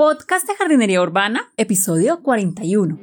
Podcast de Jardinería Urbana, episodio 41.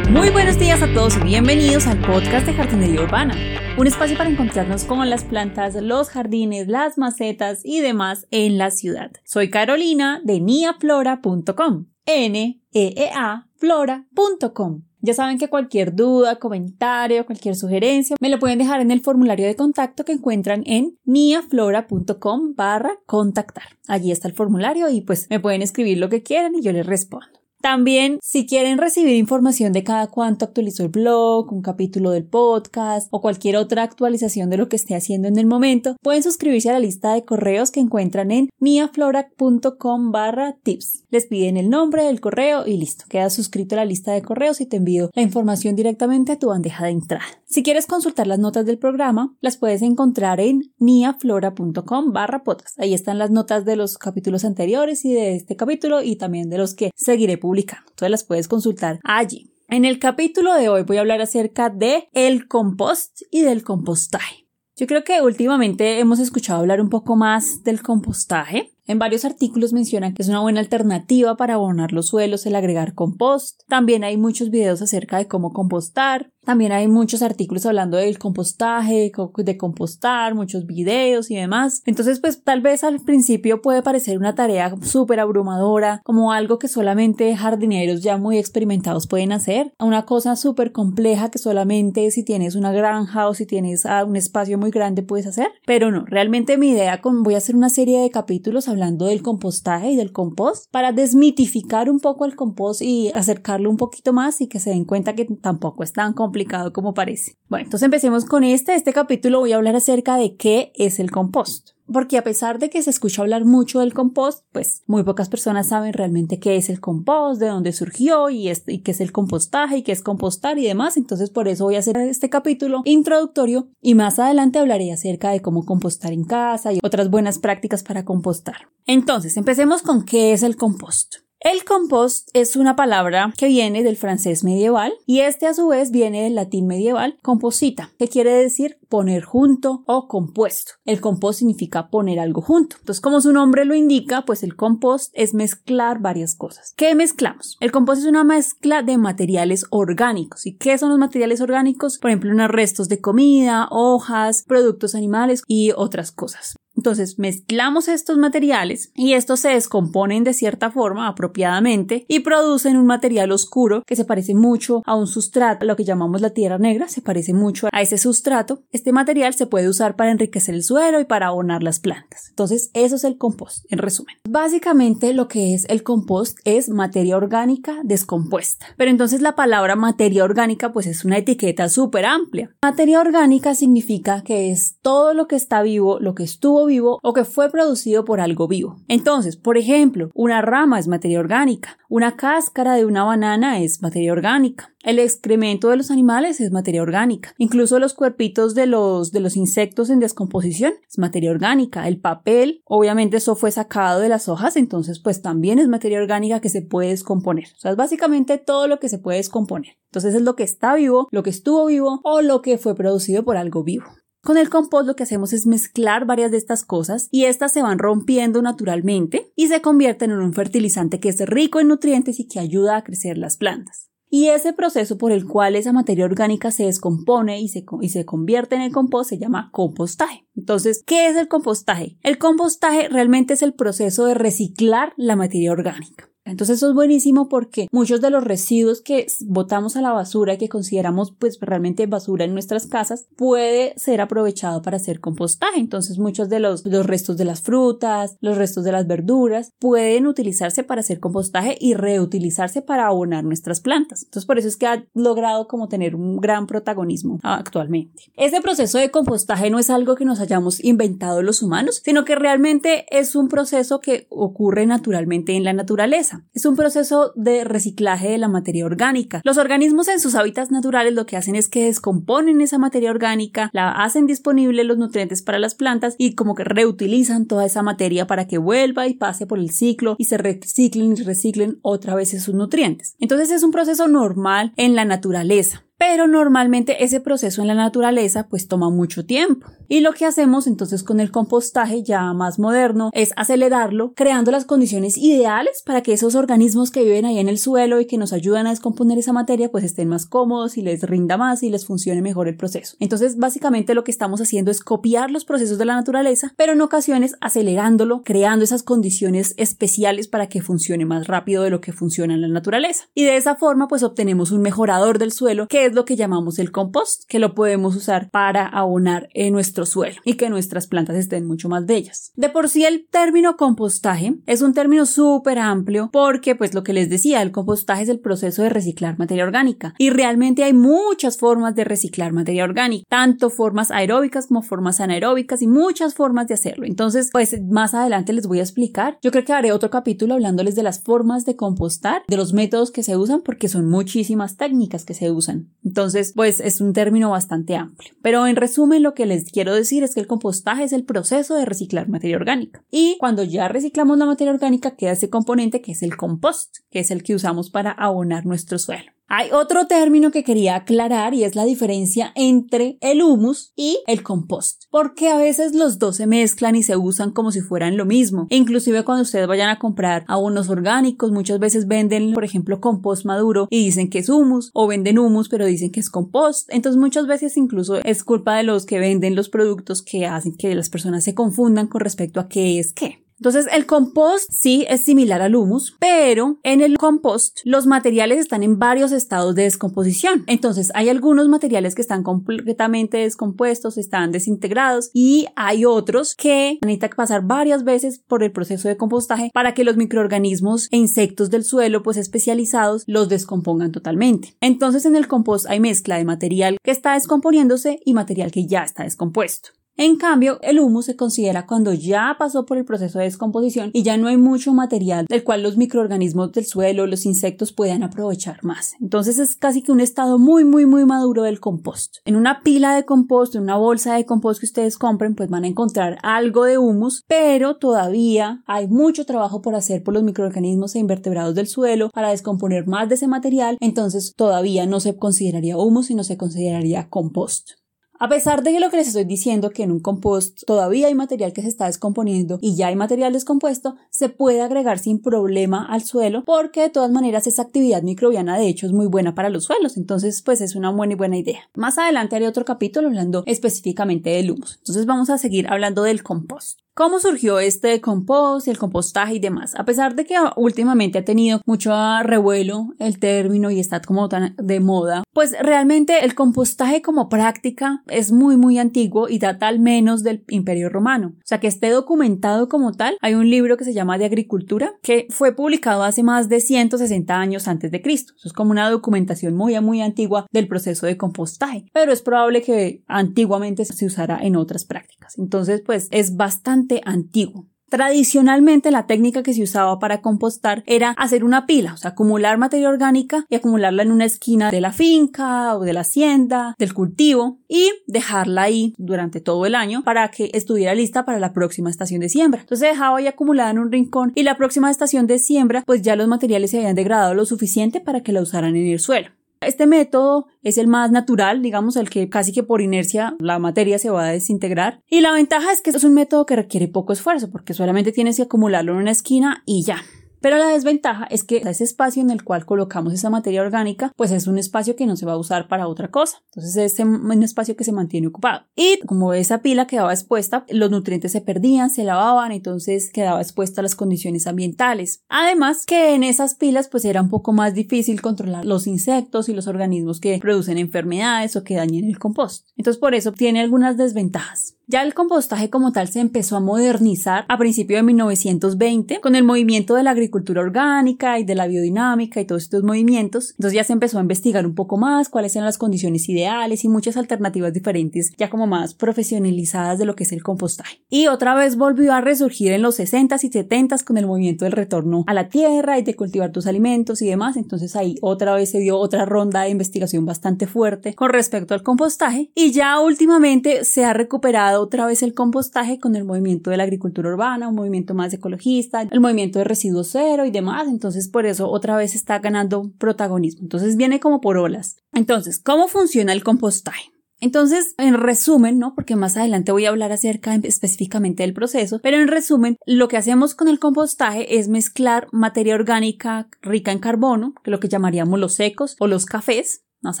Muy buenos días a todos y bienvenidos al podcast de Jardinería Urbana, un espacio para encontrarnos con las plantas, los jardines, las macetas y demás en la ciudad. Soy Carolina de niaflora.com, n e e a flora.com. Ya saben que cualquier duda, comentario, cualquier sugerencia me lo pueden dejar en el formulario de contacto que encuentran en niaflora.com barra contactar. Allí está el formulario y pues me pueden escribir lo que quieran y yo les respondo. También, si quieren recibir información de cada cuánto actualizó el blog, un capítulo del podcast o cualquier otra actualización de lo que esté haciendo en el momento, pueden suscribirse a la lista de correos que encuentran en miaflora.com barra tips. Les piden el nombre, el correo y listo. Queda suscrito a la lista de correos y te envío la información directamente a tu bandeja de entrada. Si quieres consultar las notas del programa, las puedes encontrar en niaflora.com barra podcast. Ahí están las notas de los capítulos anteriores y de este capítulo y también de los que seguiré publicando Tú las puedes consultar allí. En el capítulo de hoy voy a hablar acerca de el compost y del compostaje. Yo creo que últimamente hemos escuchado hablar un poco más del compostaje, en varios artículos mencionan que es una buena alternativa para abonar los suelos el agregar compost. También hay muchos videos acerca de cómo compostar. También hay muchos artículos hablando del compostaje, de compostar, muchos videos y demás. Entonces, pues tal vez al principio puede parecer una tarea súper abrumadora, como algo que solamente jardineros ya muy experimentados pueden hacer, una cosa súper compleja que solamente si tienes una granja o si tienes ah, un espacio muy grande puedes hacer. Pero no, realmente mi idea con voy a hacer una serie de capítulos hablando del compostaje y del compost para desmitificar un poco el compost y acercarlo un poquito más y que se den cuenta que tampoco es tan complicado como parece. Bueno, entonces empecemos con este. Este capítulo voy a hablar acerca de qué es el compost porque a pesar de que se escucha hablar mucho del compost, pues muy pocas personas saben realmente qué es el compost, de dónde surgió y, qué es el compostaje y qué es compostar y demás. Entonces por eso voy a hacer este capítulo introductorio y más adelante hablaré acerca de cómo compostar en casa y otras buenas prácticas para compostar. Entonces, empecemos con qué es el compost. El compost es una palabra que viene del francés medieval y este a su vez viene del latín medieval composita, que quiere decir poner junto o compuesto. El compost significa poner algo junto. Entonces, como su nombre lo indica, pues el compost es mezclar varias cosas. ¿Qué mezclamos? El compost es una mezcla de materiales orgánicos. ¿Y qué son los materiales orgánicos? Por ejemplo, unos restos de comida, hojas, productos animales y otras cosas. Entonces mezclamos estos materiales y estos se descomponen de cierta forma apropiadamente y producen un material oscuro que se parece mucho a un sustrato, lo que llamamos la tierra negra, se parece mucho a ese sustrato. Este material se puede usar para enriquecer el suelo y para abonar las plantas. Entonces eso es el compost, en resumen. Básicamente lo que es el compost es materia orgánica descompuesta. Pero entonces la palabra materia orgánica pues es una etiqueta súper amplia. Materia orgánica significa que es todo lo que está vivo, lo que estuvo vivo o que fue producido por algo vivo. Entonces, por ejemplo, una rama es materia orgánica, una cáscara de una banana es materia orgánica, el excremento de los animales es materia orgánica, incluso los cuerpitos de los, de los insectos en descomposición es materia orgánica, el papel, obviamente eso fue sacado de las hojas, entonces pues también es materia orgánica que se puede descomponer. O sea, es básicamente todo lo que se puede descomponer. Entonces es lo que está vivo, lo que estuvo vivo o lo que fue producido por algo vivo. Con el compost lo que hacemos es mezclar varias de estas cosas y estas se van rompiendo naturalmente y se convierten en un fertilizante que es rico en nutrientes y que ayuda a crecer las plantas. Y ese proceso por el cual esa materia orgánica se descompone y se, y se convierte en el compost se llama compostaje. Entonces, ¿qué es el compostaje? El compostaje realmente es el proceso de reciclar la materia orgánica. Entonces eso es buenísimo porque muchos de los residuos que botamos a la basura y que consideramos pues realmente basura en nuestras casas puede ser aprovechado para hacer compostaje. Entonces muchos de los, los restos de las frutas, los restos de las verduras pueden utilizarse para hacer compostaje y reutilizarse para abonar nuestras plantas. Entonces por eso es que ha logrado como tener un gran protagonismo actualmente. Este proceso de compostaje no es algo que nos hayamos inventado los humanos, sino que realmente es un proceso que ocurre naturalmente en la naturaleza. Es un proceso de reciclaje de la materia orgánica. Los organismos en sus hábitats naturales lo que hacen es que descomponen esa materia orgánica, la hacen disponible los nutrientes para las plantas y como que reutilizan toda esa materia para que vuelva y pase por el ciclo y se reciclen y reciclen otra vez esos nutrientes. Entonces es un proceso normal en la naturaleza. Pero normalmente ese proceso en la naturaleza pues toma mucho tiempo. Y lo que hacemos entonces con el compostaje ya más moderno es acelerarlo, creando las condiciones ideales para que esos organismos que viven ahí en el suelo y que nos ayudan a descomponer esa materia pues estén más cómodos y les rinda más y les funcione mejor el proceso. Entonces básicamente lo que estamos haciendo es copiar los procesos de la naturaleza, pero en ocasiones acelerándolo, creando esas condiciones especiales para que funcione más rápido de lo que funciona en la naturaleza. Y de esa forma pues obtenemos un mejorador del suelo que lo que llamamos el compost, que lo podemos usar para abonar en nuestro suelo y que nuestras plantas estén mucho más bellas. De por sí el término compostaje es un término súper amplio porque pues lo que les decía, el compostaje es el proceso de reciclar materia orgánica y realmente hay muchas formas de reciclar materia orgánica, tanto formas aeróbicas como formas anaeróbicas y muchas formas de hacerlo. Entonces pues más adelante les voy a explicar. Yo creo que haré otro capítulo hablándoles de las formas de compostar, de los métodos que se usan porque son muchísimas técnicas que se usan. Entonces pues es un término bastante amplio. Pero en resumen lo que les quiero decir es que el compostaje es el proceso de reciclar materia orgánica. Y cuando ya reciclamos la materia orgánica queda ese componente que es el compost, que es el que usamos para abonar nuestro suelo. Hay otro término que quería aclarar y es la diferencia entre el humus y el compost, porque a veces los dos se mezclan y se usan como si fueran lo mismo. Inclusive cuando ustedes vayan a comprar abonos orgánicos, muchas veces venden, por ejemplo, compost maduro y dicen que es humus, o venden humus pero dicen que es compost. Entonces muchas veces incluso es culpa de los que venden los productos que hacen que las personas se confundan con respecto a qué es qué. Entonces el compost sí es similar al humus, pero en el compost los materiales están en varios estados de descomposición. Entonces hay algunos materiales que están completamente descompuestos, están desintegrados y hay otros que necesitan pasar varias veces por el proceso de compostaje para que los microorganismos e insectos del suelo pues especializados los descompongan totalmente. Entonces en el compost hay mezcla de material que está descomponiéndose y material que ya está descompuesto. En cambio, el humus se considera cuando ya pasó por el proceso de descomposición y ya no hay mucho material del cual los microorganismos del suelo, los insectos puedan aprovechar más. Entonces es casi que un estado muy, muy, muy maduro del compost. En una pila de compost, en una bolsa de compost que ustedes compren, pues van a encontrar algo de humus, pero todavía hay mucho trabajo por hacer por los microorganismos e invertebrados del suelo para descomponer más de ese material. Entonces todavía no se consideraría humus, sino se consideraría compost. A pesar de que lo que les estoy diciendo, que en un compost todavía hay material que se está descomponiendo y ya hay material descompuesto, se puede agregar sin problema al suelo porque de todas maneras esa actividad microbiana de hecho es muy buena para los suelos, entonces pues es una buena y buena idea. Más adelante haré otro capítulo hablando específicamente del humus, entonces vamos a seguir hablando del compost. ¿Cómo surgió este compost, el compostaje y demás? A pesar de que últimamente ha tenido mucho revuelo el término y está como tan de moda, pues realmente el compostaje como práctica es muy muy antiguo y data al menos del Imperio Romano. O sea que esté documentado como tal, hay un libro que se llama de Agricultura que fue publicado hace más de 160 años antes de Cristo. Eso es como una documentación muy muy antigua del proceso de compostaje, pero es probable que antiguamente se usara en otras prácticas. Entonces pues es bastante antiguo. Tradicionalmente la técnica que se usaba para compostar era hacer una pila, o sea, acumular materia orgánica y acumularla en una esquina de la finca o de la hacienda, del cultivo y dejarla ahí durante todo el año para que estuviera lista para la próxima estación de siembra. Entonces dejaba ahí acumulada en un rincón y la próxima estación de siembra pues ya los materiales se habían degradado lo suficiente para que la usaran en el suelo. Este método es el más natural, digamos, el que casi que por inercia la materia se va a desintegrar. Y la ventaja es que es un método que requiere poco esfuerzo, porque solamente tienes que acumularlo en una esquina y ya. Pero la desventaja es que ese espacio en el cual colocamos esa materia orgánica, pues es un espacio que no se va a usar para otra cosa. Entonces es un espacio que se mantiene ocupado. Y como esa pila quedaba expuesta, los nutrientes se perdían, se lavaban, entonces quedaba expuesta a las condiciones ambientales. Además que en esas pilas pues era un poco más difícil controlar los insectos y los organismos que producen enfermedades o que dañen el compost. Entonces por eso tiene algunas desventajas. Ya el compostaje como tal se empezó a modernizar a principios de 1920 con el movimiento de la agricultura orgánica y de la biodinámica y todos estos movimientos. Entonces ya se empezó a investigar un poco más cuáles eran las condiciones ideales y muchas alternativas diferentes ya como más profesionalizadas de lo que es el compostaje. Y otra vez volvió a resurgir en los 60s y 70s con el movimiento del retorno a la tierra y de cultivar tus alimentos y demás. Entonces ahí otra vez se dio otra ronda de investigación bastante fuerte con respecto al compostaje y ya últimamente se ha recuperado otra vez el compostaje con el movimiento de la agricultura urbana, un movimiento más ecologista, el movimiento de residuos cero y demás. Entonces, por eso otra vez está ganando protagonismo. Entonces, viene como por olas. Entonces, ¿cómo funciona el compostaje? Entonces, en resumen, ¿no? Porque más adelante voy a hablar acerca específicamente del proceso, pero en resumen, lo que hacemos con el compostaje es mezclar materia orgánica rica en carbono, que lo que llamaríamos los secos o los cafés, más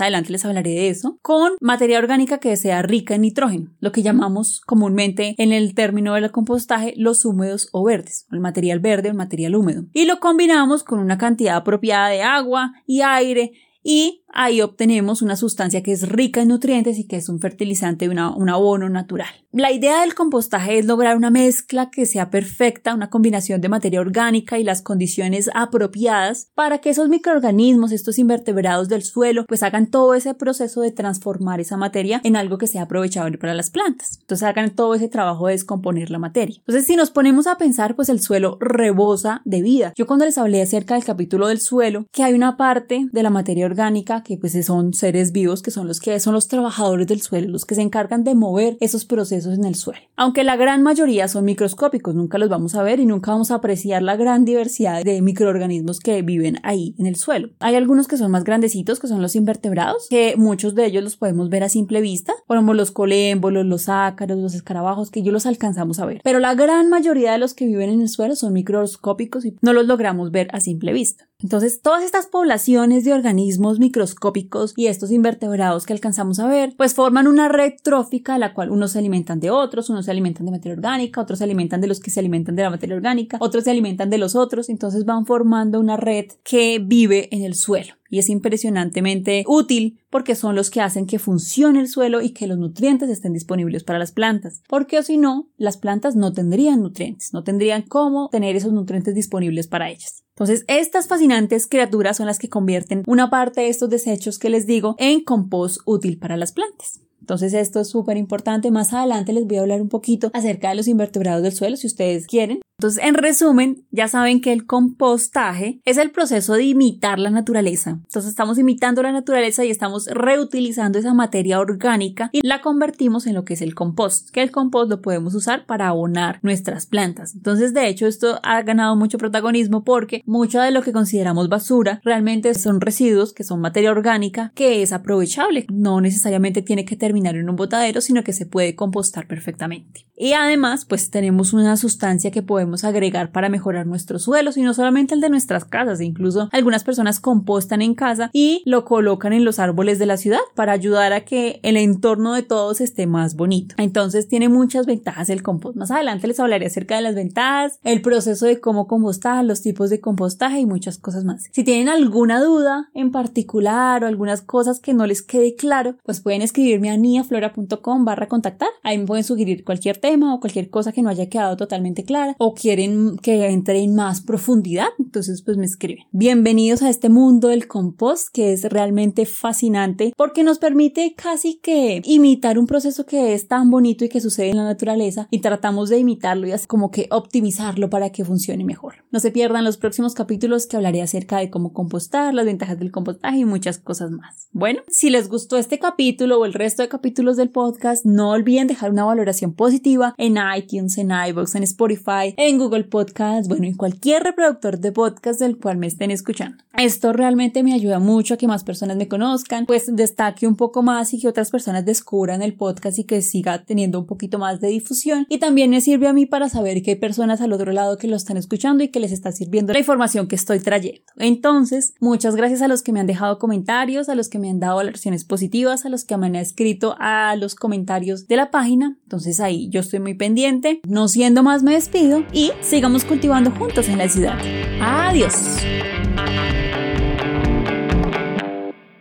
adelante les hablaré de eso, con materia orgánica que sea rica en nitrógeno, lo que llamamos comúnmente en el término del compostaje los húmedos o verdes, el material verde o el material húmedo. Y lo combinamos con una cantidad apropiada de agua y aire y ahí obtenemos una sustancia que es rica en nutrientes y que es un fertilizante, una, un abono natural. La idea del compostaje es lograr una mezcla que sea perfecta, una combinación de materia orgánica y las condiciones apropiadas para que esos microorganismos, estos invertebrados del suelo, pues hagan todo ese proceso de transformar esa materia en algo que sea aprovechable para las plantas. Entonces hagan todo ese trabajo de descomponer la materia. Entonces si nos ponemos a pensar, pues el suelo rebosa de vida. Yo cuando les hablé acerca del capítulo del suelo, que hay una parte de la materia orgánica que pues son seres vivos, que son los que son los trabajadores del suelo, los que se encargan de mover esos procesos en el suelo. Aunque la gran mayoría son microscópicos, nunca los vamos a ver y nunca vamos a apreciar la gran diversidad de microorganismos que viven ahí en el suelo. Hay algunos que son más grandecitos, que son los invertebrados, que muchos de ellos los podemos ver a simple vista, como los colémbolos, los ácaros, los escarabajos, que yo los alcanzamos a ver. Pero la gran mayoría de los que viven en el suelo son microscópicos y no los logramos ver a simple vista. Entonces, todas estas poblaciones de organismos microscópicos y estos invertebrados que alcanzamos a ver, pues forman una red trófica a la cual unos se alimentan de otros, unos se alimentan de materia orgánica, otros se alimentan de los que se alimentan de la materia orgánica, otros se alimentan de los otros, entonces van formando una red que vive en el suelo y es impresionantemente útil porque son los que hacen que funcione el suelo y que los nutrientes estén disponibles para las plantas. Porque si no, las plantas no tendrían nutrientes, no tendrían cómo tener esos nutrientes disponibles para ellas. Entonces, estas fascinantes criaturas son las que convierten una parte de estos desechos que les digo en compost útil para las plantas. Entonces esto es súper importante. Más adelante les voy a hablar un poquito acerca de los invertebrados del suelo si ustedes quieren. Entonces, en resumen, ya saben que el compostaje es el proceso de imitar la naturaleza. Entonces, estamos imitando la naturaleza y estamos reutilizando esa materia orgánica y la convertimos en lo que es el compost, que el compost lo podemos usar para abonar nuestras plantas. Entonces, de hecho, esto ha ganado mucho protagonismo porque mucho de lo que consideramos basura realmente son residuos que son materia orgánica que es aprovechable. No necesariamente tiene que terminar en un botadero, sino que se puede compostar perfectamente. Y además, pues tenemos una sustancia que podemos agregar para mejorar nuestros suelos y no solamente el de nuestras casas, incluso algunas personas compostan en casa y lo colocan en los árboles de la ciudad para ayudar a que el entorno de todos esté más bonito. Entonces tiene muchas ventajas el compost. Más adelante les hablaré acerca de las ventajas, el proceso de cómo compostar, los tipos de compostaje y muchas cosas más. Si tienen alguna duda en particular o algunas cosas que no les quede claro, pues pueden escribirme a niaflora.com barra contactar. Ahí me pueden sugerir cualquier tema o cualquier cosa que no haya quedado totalmente clara o quieren que entre en más profundidad, entonces pues me escriben. Bienvenidos a este mundo del compost que es realmente fascinante porque nos permite casi que imitar un proceso que es tan bonito y que sucede en la naturaleza y tratamos de imitarlo y así como que optimizarlo para que funcione mejor. No se pierdan los próximos capítulos que hablaré acerca de cómo compostar, las ventajas del compostaje y muchas cosas más. Bueno, si les gustó este capítulo o el resto de capítulos del podcast, no olviden dejar una valoración positiva en iTunes, en iVoox, en Spotify, en Google Podcast, bueno, en cualquier reproductor de podcast del cual me estén escuchando. Esto realmente me ayuda mucho a que más personas me conozcan, pues destaque un poco más y que otras personas descubran el podcast y que siga teniendo un poquito más de difusión. Y también me sirve a mí para saber que hay personas al otro lado que lo están escuchando y que les está sirviendo la información que estoy trayendo. Entonces, muchas gracias a los que me han dejado comentarios, a los que me han dado valoraciones positivas, a los que me han escrito a los comentarios de la página. Entonces ahí yo estoy muy pendiente. No siendo más me despido y sigamos cultivando juntos en la ciudad. Adiós.